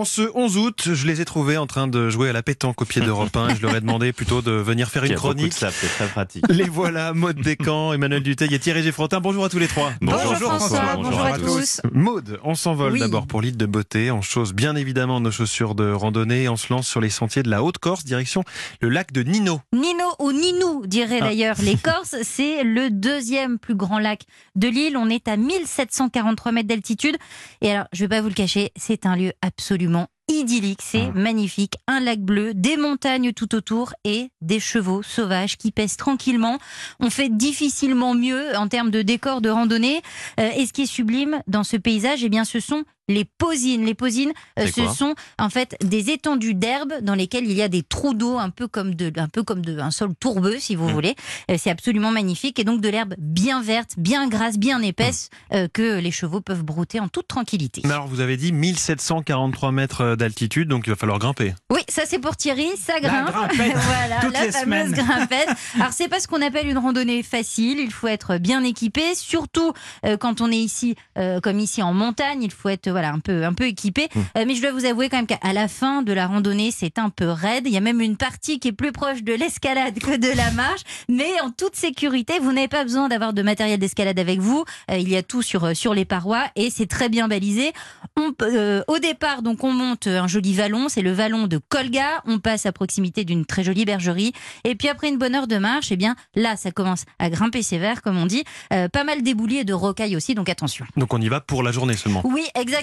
En ce 11 août, je les ai trouvés en train de jouer à la pétanque au pied d'Europe 1. Je leur ai demandé plutôt de venir faire une chronique. Ça, c'est très pratique. Les voilà, Maude Descamps, Emmanuel Duteil et Thierry Géfrontin. Bonjour à tous les trois. Bonjour, François, bonjour, à, tous. Maude, on s'envole d'abord pour l'île de beauté. On chausse bien évidemment nos chaussures de randonnée. On se lance sur les sentiers de la Haute-Corse, direction le lac de Nino. Nino ou Ninou, dirait Ah. d'ailleurs les Corses. C'est le deuxième plus grand lac de l'île. On est à 1743 mètres d'altitude. Et alors, je vais pas vous le cacher, c'est un lieu absolument idyllique, c'est Ah. magnifique, un lac bleu, des montagnes tout autour et des chevaux sauvages qui pèsent tranquillement. On fait difficilement mieux en termes de décor de randonnée. Euh, et ce qui est sublime dans ce paysage, eh bien, ce sont les posines. Les posines, euh, ce sont en fait des étendues d'herbe dans lesquelles il y a des trous d'eau, un peu comme de, un peu comme de, un sol tourbeux, si vous Mmh. voulez. Euh, c'est absolument magnifique et donc de l'herbe bien verte, bien grasse, bien épaisse Mmh. euh, que les chevaux peuvent brouter en toute tranquillité. Mais alors, vous avez dit 1743 mètres d'altitude, donc il va falloir grimper. Oui, ça c'est pour Thierry, ça La grimpe. grimpette, voilà, toutes la les fameuse semaines. grimpette. Alors c'est pas ce qu'on appelle une randonnée facile, il faut être bien équipé, surtout quand on est ici, comme ici en montagne, il faut être voilà un peu un peu équipé. Euh, mais je dois vous avouer quand même qu'à la fin de la randonnée, c'est un peu raide. Il y a même une partie qui est plus proche de l'escalade que de la marche, mais en toute sécurité, vous n'avez pas besoin d'avoir de matériel d'escalade avec vous. Euh, il y a tout sur sur les parois et c'est très bien balisé. On, euh, au départ, donc, on monte un joli vallon, c'est le vallon de Colga. On passe à proximité d'une très jolie bergerie. Et puis après une bonne heure de marche, eh bien, là, ça commence à grimper sévère, comme on dit. Euh, pas mal d'éboulis et de rocailles aussi, donc attention. Donc on y va pour la journée seulement. Oui, exactement.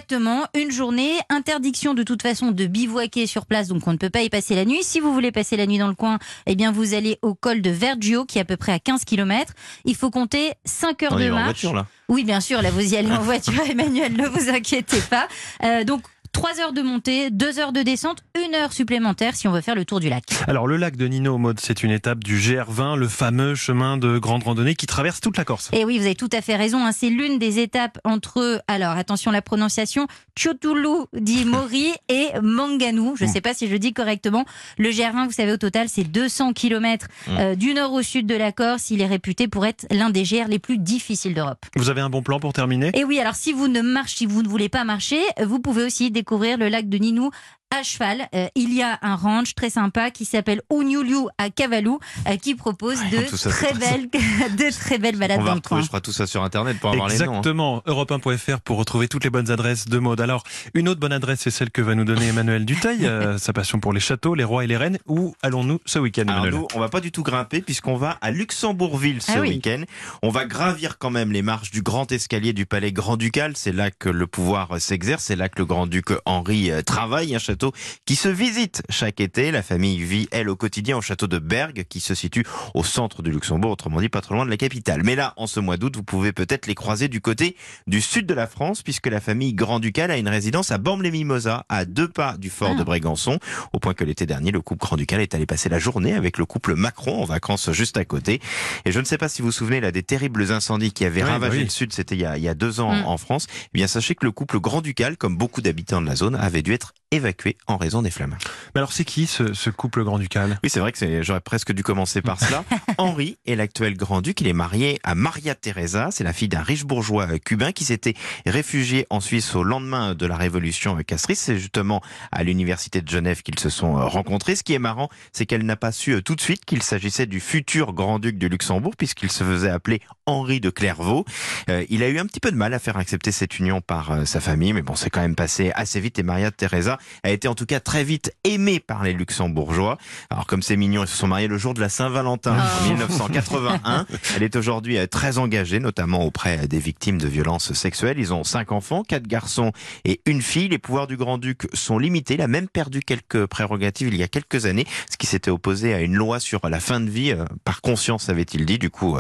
Une journée. Interdiction de toute façon de bivouaquer sur place, donc on ne peut pas y passer la nuit. Si vous voulez passer la nuit dans le coin, eh bien, vous allez au col de Vergio, qui est à peu près à 15 km. Il faut compter 5 heures On de va en marche. voiture là. Oui, bien sûr, là vous y allez en voiture, Emmanuel, ne vous inquiétez pas. Euh, donc, 3 heures de montée, 2 heures de descente, 1 heure supplémentaire si on veut faire le tour du lac. Alors, le lac de Nino, Maude, c'est une étape du GR20, le fameux chemin de grande randonnée qui traverse toute la Corse. Et oui, vous avez tout à fait raison, hein, c'est l'une des étapes entre, alors attention la prononciation, Chotulu di Mori et Manganou. Je ne sais pas si je dis correctement. Le GR20, vous savez, au total, c'est 200 km Mm. du nord au sud de la Corse. Il est réputé pour être l'un des GR les plus difficiles d'Europe. Vous avez un bon plan pour terminer? Et oui, alors si vous ne marchez, si vous ne voulez pas marcher, vous pouvez aussi découvrir le lac de Ninou à cheval. Euh, il y a un ranch très sympa qui s'appelle Unyuliu à Cavalou euh, qui propose de ça, très belles, de très belles balades On va dans le coin. retrouver, je crois, tout ça sur Internet pour avoir les noms. hein. Exactement, europe1.fr pour retrouver toutes les bonnes adresses de mode. Alors, une autre bonne adresse, c'est celle que va nous donner Emmanuel Duteil, euh, sa passion pour les châteaux, les rois et les reines. Où allons-nous ce week-end, Emmanuel? nous, on va pas du tout grimper puisqu'on va à Luxembourgville ce Ah oui. week-end. On va gravir quand même les marches du grand escalier du palais grand-ducal. C'est là que le pouvoir s'exerce. C'est là que le grand-duc Henri travaille. Un château qui se visite chaque été. La famille vit, elle, au quotidien au château de Bergue qui se situe au centre du Luxembourg, autrement dit pas trop loin de la capitale. Mais là, en ce mois d'août, vous pouvez peut-être les croiser du côté du sud de la France puisque la famille grand-ducal a une résidence à Bormes-les-Mimosas, à deux pas du fort Ah. de Brégançon, au point que l'été dernier, le couple grand-ducal est allé passer la journée avec le couple Macron en vacances juste à côté. Et je ne sais pas si vous vous souvenez là des terribles incendies qui avaient Oui, ravagé oui. le sud, c'était il, y a- il y a deux ans Mm. en France. Eh bien, sachez que le couple grand-ducal, comme beaucoup d'habitants de la zone, avait dû être évacué en raison des flammes. Mais alors, c'est qui ce, ce couple grand-ducal Oui, c'est vrai que j'aurais presque dû commencer par cela. Henri est l'actuel grand-duc. Il est marié à Maria Teresa. C'est la fille d'un riche bourgeois euh, cubain qui s'était réfugié en Suisse au lendemain de la révolution euh, castriste. C'est justement à l'université de Genève qu'ils se sont euh, rencontrés. Ce qui est marrant, c'est qu'elle n'a pas su tout de suite qu'il s'agissait du futur grand-duc de Luxembourg puisqu'il se faisait appeler Henri de Clairvaux. Euh, il a eu un petit peu de mal à faire accepter cette union par euh, sa famille, mais bon, c'est quand même passé assez vite et Maria Teresa a été en tout cas très vite aimée par les Luxembourgeois. Alors comme c'est mignon, ils se sont mariés le jour de la Saint-Valentin en Oh. 1981. Elle est aujourd'hui euh, très engagée, notamment auprès euh, des victimes de violences sexuelles. Ils ont cinq enfants, quatre garçons et une fille. Les pouvoirs du grand-duc sont limités. Il a même perdu quelques prérogatives il y a quelques années, ce qui s'était opposé à une loi sur la fin de vie, euh, par conscience avait-il dit. Du coup,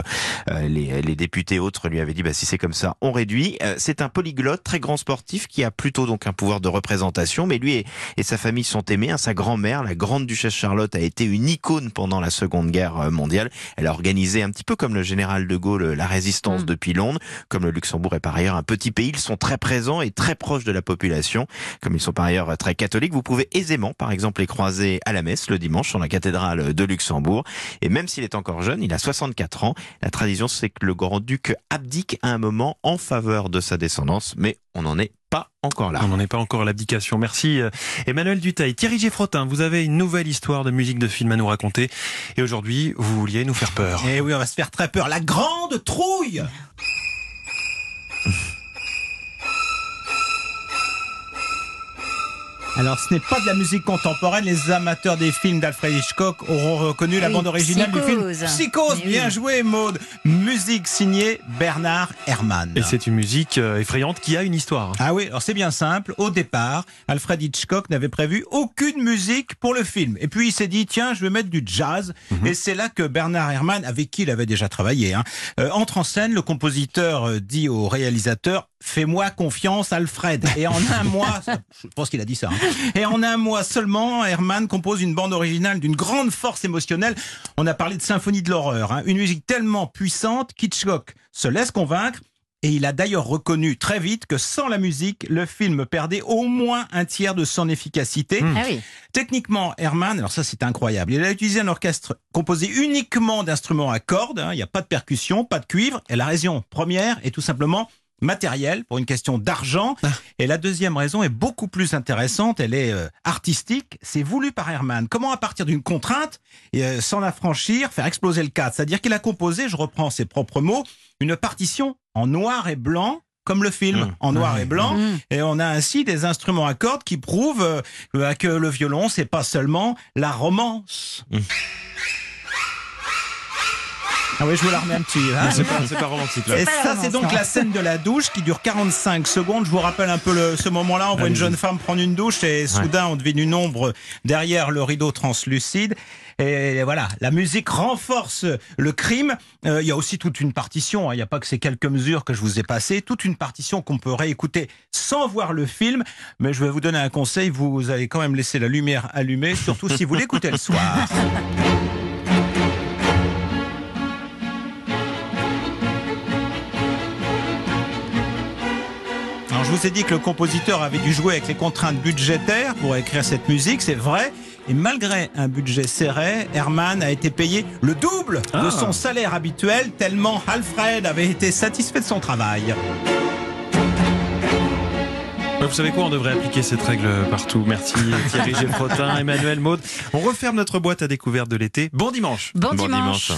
les, les députés autres lui avaient dit, bah, si c'est comme ça, on réduit. C'est un polyglotte, très grand sportif, qui a plutôt donc un pouvoir de représentation, mais lui et, et sa famille sont aimés. hein. Sa grand-mère, la grande duchesse Charlotte, a été une icône pendant la Seconde Guerre euh, mondiale. Elle a organisé un petit peu comme le général de Gaulle la résistance Mm. depuis Londres. Comme le Luxembourg est par ailleurs un petit pays, ils sont très présents et très proches de la population. Comme ils sont par ailleurs très catholiques, vous pouvez aisément, par exemple, les croiser à la messe le dimanche sur la cathédrale de Luxembourg. Et même s'il est encore jeune, il a 64 ans, la tradition c'est que le grand-duc abdique à un moment en faveur de sa descendance, mais on n'en est pas encore là. On n'en est pas encore à l'abdication. Merci euh, Emmanuel Duteil. Thierry Geffrotin, vous avez une nouvelle histoire de musique de film à nous raconter. Et aujourd'hui, vous vouliez nous faire peur. Eh oui, on va se faire très peur. La grande trouille Alors, ce n'est pas de la musique contemporaine. Les amateurs des films d'Alfred Hitchcock auront reconnu la bande originale du film Psychose. Mais Bien oui. joué, Maude. Musique signée Bernard Herrmann. Et c'est une musique euh, effrayante qui a une histoire. Ah oui, alors c'est bien simple. Au départ, Alfred Hitchcock n'avait prévu aucune musique pour le film. Et puis il s'est dit, tiens, je vais mettre du jazz. Et c'est là que Bernard Herrmann, avec qui il avait déjà travaillé, hein, euh, entre en scène. Le compositeur euh, dit au réalisateur, fais-moi confiance, Alfred. Et en un mois, je pense qu'il a dit ça. hein. Et en un mois seulement, Herrmann compose une bande originale d'une grande force émotionnelle. On a parlé de symphonie de l'horreur, hein. une musique tellement puissante qu'Hitchcock se laisse convaincre. Et il a d'ailleurs reconnu très vite que sans la musique, le film perdait au moins un tiers de son efficacité. Mmh. Ah oui. Techniquement, Herman, alors ça c'est incroyable, il a utilisé un orchestre composé uniquement d'instruments à cordes, hein, il n'y a pas de percussion, pas de cuivre, et la raison première est tout simplement matérielle, pour une question d'argent. Et la deuxième raison est beaucoup plus intéressante, elle est euh, artistique, c'est voulu par Herman. Comment à partir d'une contrainte, et, euh, s'en affranchir, faire exploser le cadre? C'est-à-dire qu'il a composé, je reprends ses propres mots, une partition en noir et blanc, comme le film, Mmh. en noir et blanc. Mmh. Et on a ainsi des instruments à cordes qui prouvent euh, euh, que le violon, c'est pas seulement la romance. Ah oui, je vous la remets un petit. hein. C'est pas, c'est pas romantique là. Et ça, c'est donc la scène de la douche qui dure 45 secondes. Je vous rappelle un peu le, ce moment-là. On voit une jeune femme prendre une douche et soudain, on devine une ombre derrière le rideau translucide. Et voilà, la musique renforce le crime. Euh, Il y a aussi toute une partition. hein. Il n'y a pas que ces quelques mesures que je vous ai passées. Toute une partition qu'on peut réécouter sans voir le film. Mais je vais vous donner un conseil. Vous allez quand même laisser la lumière allumée, surtout si vous l'écoutez le soir. je vous ai dit que le compositeur avait dû jouer avec les contraintes budgétaires pour écrire cette musique, c'est vrai. Et malgré un budget serré, Herman a été payé le double de Ah. son salaire habituel, tellement Alfred avait été satisfait de son travail. Vous savez quoi, on devrait appliquer cette règle partout. Merci Thierry Geffrotin, Emmanuel Maud. On referme notre boîte à découverte de l'été. Bon dimanche Bon, Bon dimanche. dimanche.